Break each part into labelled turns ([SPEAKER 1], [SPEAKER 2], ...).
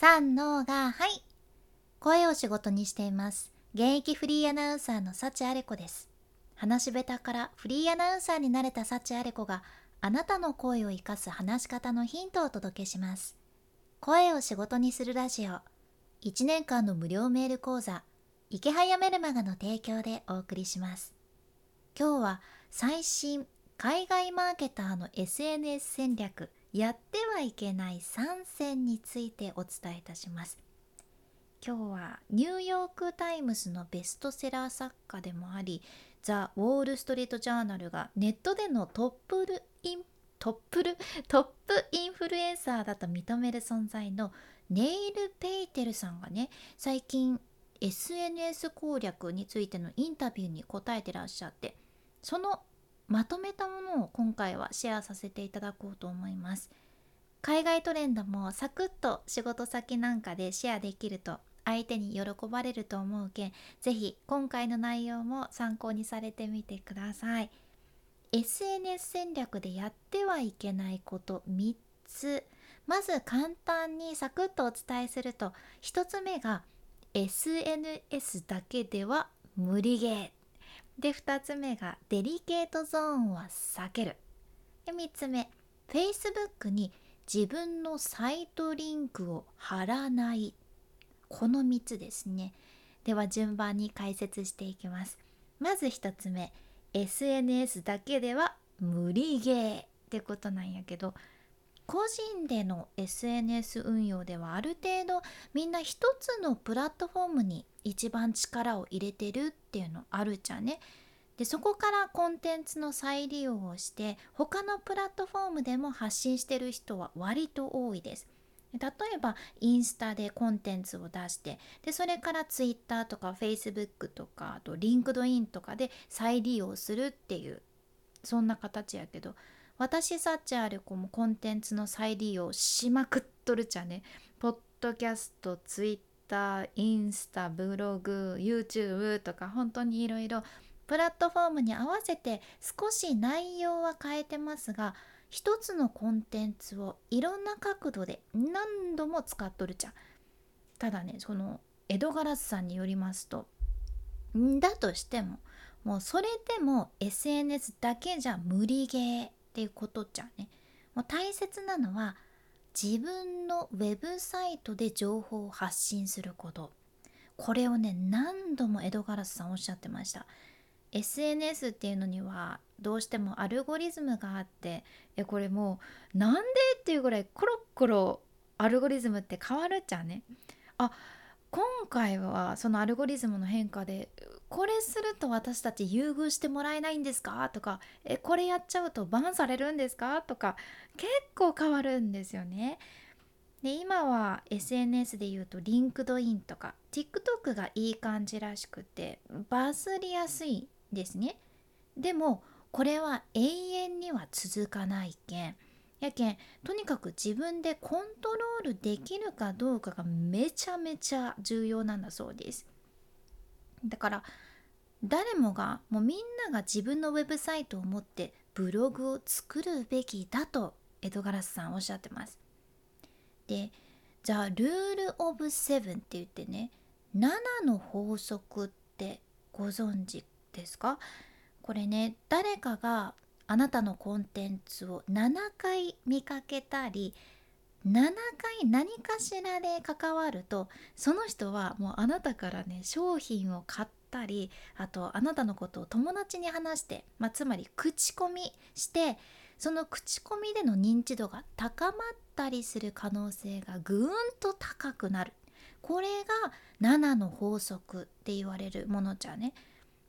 [SPEAKER 1] 三のがはい。声を仕事にしています。現役フリーアナウンサーの幸あれ子です。話し下手からフリーアナウンサーになれた幸あれ子があなたの声を生かす話し方のヒントをお届けします。声を仕事にするラジオ。1年間の無料メール講座。池早メルマガの提供でお送りします。今日は最新海外マーケターの SNS 戦略。やってはいけない3選についてお伝えいたします。今日はニューヨーク・タイムズのベストセラー作家でもありザ・ウォール・ストリート・ジャーナルがネットでのトップルイントップルトップインフルエンサーだと認める存在のネイル・ペイテルさんがね最近 SNS 攻略についてのインタビューに答えてらっしゃってそのまとめたものを今回はシェアさせていただこうと思います。海外トレンドもサクッと仕事先なんかでシェアできると相手に喜ばれると思うけんぜひ今回の内容も参考にされてみてください。SNS 戦略でやってはいけないこと3つ。まず簡単にサクッとお伝えすると1つ目が SNS だけでは無理ゲー。で2つ目がデリケートゾーンは避ける。で3つ目 Facebook に自分のサイトリンクを貼らない。この3つですね。では順番に解説していきます。まず1つ目 SNS だけでは無理ゲー。ってことなんやけど個人での SNS 運用ではある程度みんな一つのプラットフォームに一番力を入れてるっていうのあるじゃんね。でそこからコンテンツの再利用をして他のプラットフォームでも発信してる人は割と多いです。例えばインスタでコンテンツを出してでそれからツイッターとかフェイスブックとかあと LinkedIn とかで再利用するっていうそんな形やけど私サッチャールコもコンテンツの再利用しまくっとるちゃね。ポッドキャスト、ツイッター、インスタ、ブログ、YouTube とか本当にいろいろプラットフォームに合わせて少し内容は変えてますが一つのコンテンツをいろんな角度で何度も使っとるちゃん。ただねその江戸ガラスさんによりますとだとしてももうそれでも SNS だけじゃ無理ゲーっていうことじゃんねもう大切なのは自分のウェブサイトで情報を発信すること。これをね何度も江戸ガラスさんおっしゃってました。SNS っていうのにはどうしてもアルゴリズムがあってえこれもうなんでっていうぐらいコロッコロアルゴリズムって変わるっちゃね。あ今回はそのアルゴリズムの変化でこれすると私たち優遇してもらえないんですか？とかえこれやっちゃうとバンされるんですか？とか結構変わるんですよね。で今は SNS で言うと LinkedIn とか TikTok がいい感じらしくてバズりやすいですね。でもこれは永遠には続かないけん。やけんとにかく自分でコントロールできるかどうかがめちゃめちゃ重要なんだそうです。だから誰もがもうみんなが自分のウェブサイトを持ってブログを作るべきだとエドガラスさんおっしゃってます。でじゃあルールオブセブンって言ってね7の法則ってご存知ですか？これね誰かがあなたのコンテンツを7回見かけたり7回何かしらで関わるとその人はもうあなたからね商品を買ったりあとあなたのことを友達に話して、まあ、つまり口コミしてその口コミでの認知度が高まったりする可能性がぐーんと高くなる。これが7の法則って言われるものじゃね。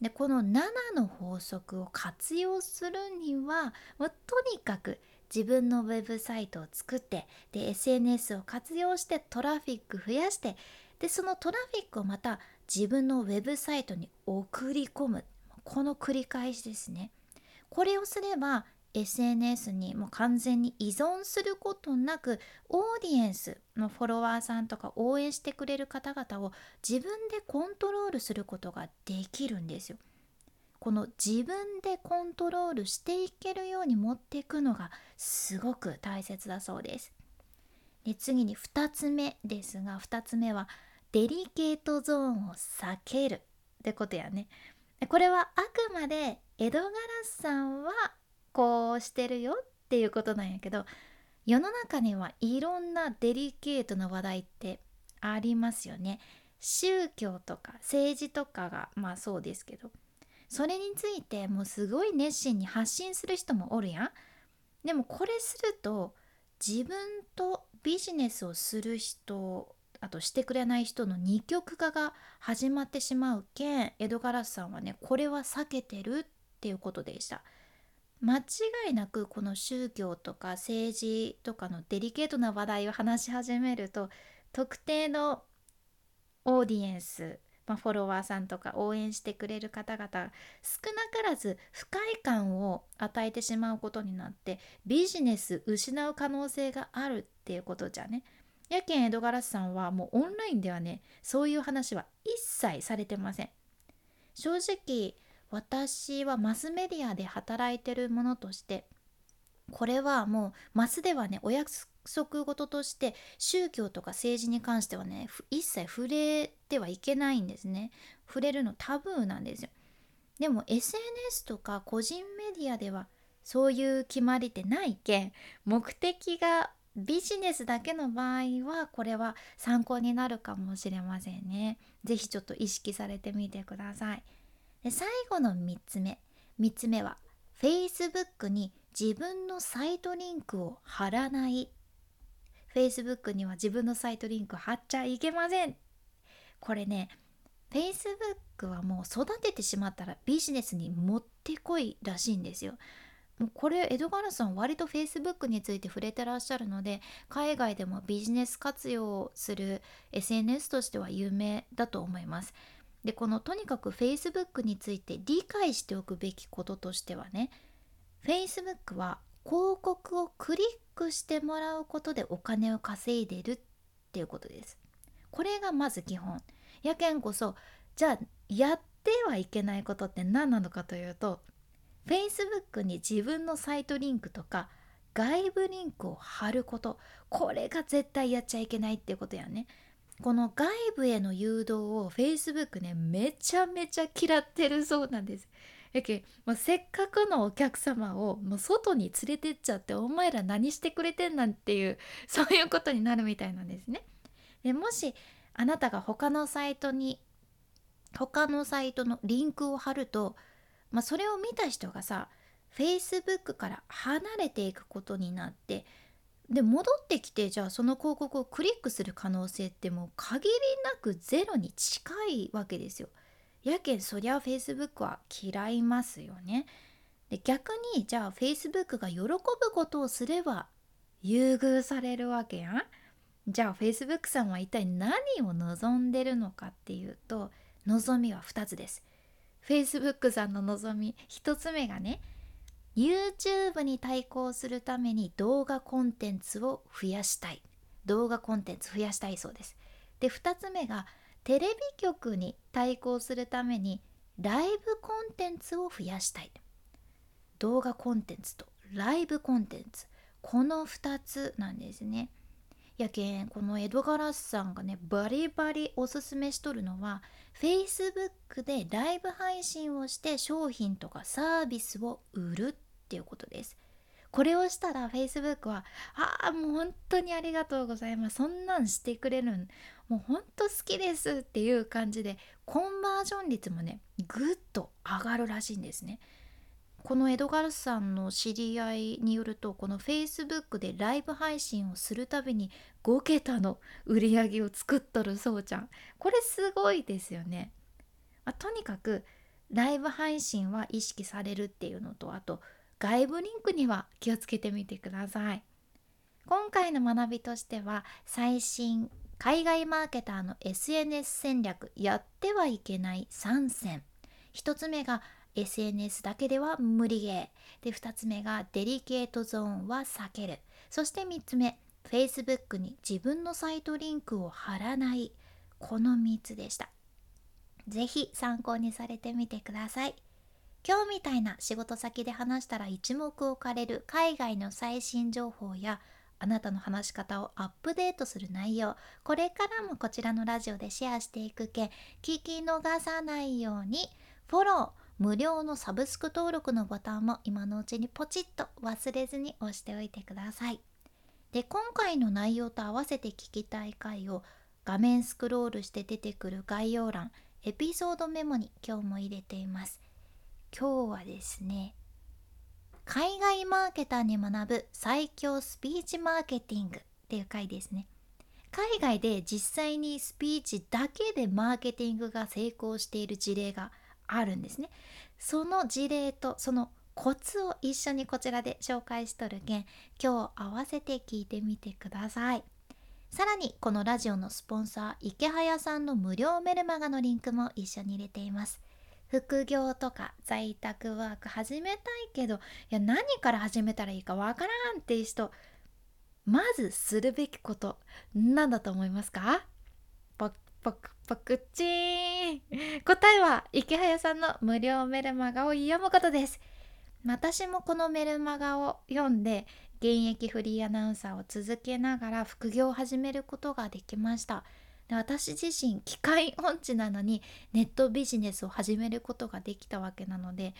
[SPEAKER 1] でこの7の法則を活用するにはもうとにかく自分のウェブサイトを作ってで SNS を活用してトラフィック増やしてでそのトラフィックをまた自分のウェブサイトに送り込む。この繰り返しですね。これをすれば SNS にもう完全に依存することなくオーディエンスのフォロワーさんとか応援してくれる方々を自分でコントロールすることができるんですよ。この自分でコントロールしていけるように持っていくのがすごく大切だそうです。で次に2つ目ですが2つ目はデリケートゾーンを避けるってことやねこれはあくまで江戸ガラスさんはこうしてるよっていうことなんやけど世の中にはいろんなデリケートな話題ってありますよね。宗教とか政治とかがまあそうですけどそれについてもうすごい熱心に発信する人もおるやん。でもこれすると自分とビジネスをする人あとしてくれない人の二極化が始まってしまうけん江戸ガラスさんはねこれは避けてるっていうことでした。間違いなくこの宗教とか政治とかのデリケートな話題を話し始めると特定のオーディエンス、まあ、フォロワーさんとか応援してくれる方々少なからず不快感を与えてしまうことになってビジネス失う可能性があるっていうことじゃね。やけん江戸ガラスさんはもうオンラインではねそういう話は一切されてません。正直私はマスメディアで働いてるものとしてこれはもうマスではねお約束事として宗教とか政治に関してはね一切触れてはいけないんですね。触れるのタブーなんですよ。でも SNS とか個人メディアではそういう決まりってないけん目的がビジネスだけの場合はこれは参考になるかもしれませんね。是非ちょっと意識されてみてください。で最後の3つ目。3つ目は Facebook に自分のサイトリンクを貼らない。Facebook には自分のサイトリンク貼っちゃいけません。これね Facebook はもう育ててしまったらビジネスにもってこいらしいんですよ。もうこれエドガラさん割と Facebook について触れてらっしゃるので海外でもビジネス活用する SNS としては有名だと思います。でこのとにかく Facebook について理解しておくべきこととしてはね Facebook は広告をクリックしてもらうことでお金を稼いでるっていうことです。これがまず基本。やけんこそじゃあやってはいけないことって何なのかというと Facebook に自分のサイトリンクとか外部リンクを貼ること。これが絶対やっちゃいけないっていうことやね。この外部への誘導を Facebook ねめちゃめちゃ嫌ってるそうなんです。やけもうせっかくのお客様をもう外に連れてっちゃってお前ら何してくれてんなんていう そういうことになるみたいなんですね。でもしあなたが他のサイトに他のサイトのリンクを貼ると、まあ、それを見た人がさ Facebook から離れていくことになってで戻ってきてじゃあその広告をクリックする可能性ってもう限りなくゼロに近いわけですよ。やけんそりゃ Facebook は嫌いますよね。で逆にじゃあ Facebook が喜ぶことをすれば優遇されるわけやん。じゃあ Facebook さんは一体何を望んでるのかっていうと望みは2つです。Facebook さんの望み1つ目がね YouTube に対抗するために動画コンテンツを増やしたい。動画コンテンツ増やしたいそうです。で2つ目がテレビ局に対抗するためにライブコンテンツを増やしたい。動画コンテンツとライブコンテンツ。この2つなんですね。やけんこのエドガラスさんがねバリバリおすすめしとるのは Facebook でライブ配信をして商品とかサービスを売るっていうことです。これをしたら Facebook は「ああもう本当にありがとうございますそんなんしてくれるんもう本当好きです」っていう感じでコンバージョン率もねぐっと上がるらしいんですね。このエドガルさんの知り合いによるとこの Facebook でライブ配信をするたびに5桁の売り上げを作っとるそうちゃんこれすごいですよね。まあ、とにかくライブ配信は意識されるっていうのとあと外部リンクには気をつけてみてください。今回の学びとしては最新海外マーケターの SNS 戦略やってはいけない3選。1つ目が SNS だけでは無理ゲー。で2つ目がデリケートゾーンは避ける。そして3つ目 Facebook に自分のサイトリンクを貼らない。この3つでした。是非参考にされてみてください。今日みたいな仕事先で話したら一目置かれる海外の最新情報やあなたの話し方をアップデートする内容これからもこちらのラジオでシェアしていくけ聞き逃さないようにフォロー無料のサブスク登録のボタンも今のうちにポチッと忘れずに押しておいてください。で今回の内容と合わせて聞きたい回を画面スクロールして出てくる概要欄エピソードメモに今日も入れています。今日はですね海外マーケターに学ぶ最強スピーチマーケティングっていう回ですね。海外で実際にスピーチだけでマーケティングが成功している事例があるんですね。その事例とそのコツを一緒にこちらで紹介しとるけん今日合わせて聞いてみてください。さらにこのラジオのスポンサー池早さんの無料メルマガのリンクも一緒に入れています。副業とか在宅ワーク始めたいけどいや何から始めたらいいかわからんっていう人まずするべきこと何だと思いますか？ポクポクポクチー。ン答えは池早さんの無料メルマガを読むことです。私もこのメルマガを読んで現役フリーアナウンサーを続けながら副業を始めることができました。で私自身機械音痴なのにネットビジネスを始めることができたわけなので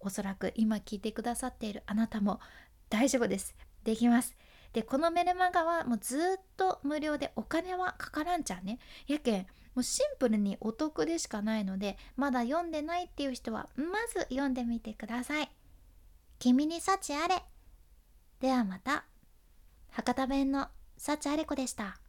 [SPEAKER 1] おそらく今聞いてくださっているあなたも大丈夫です。できます。でこのメルマガはもうずっと無料でお金はかからんちゃうね。やけんもうシンプルにお得でしかないのでまだ読んでないっていう人はまず読んでみてください。君に幸あれ。ではまた。博多弁の幸あれ子でした。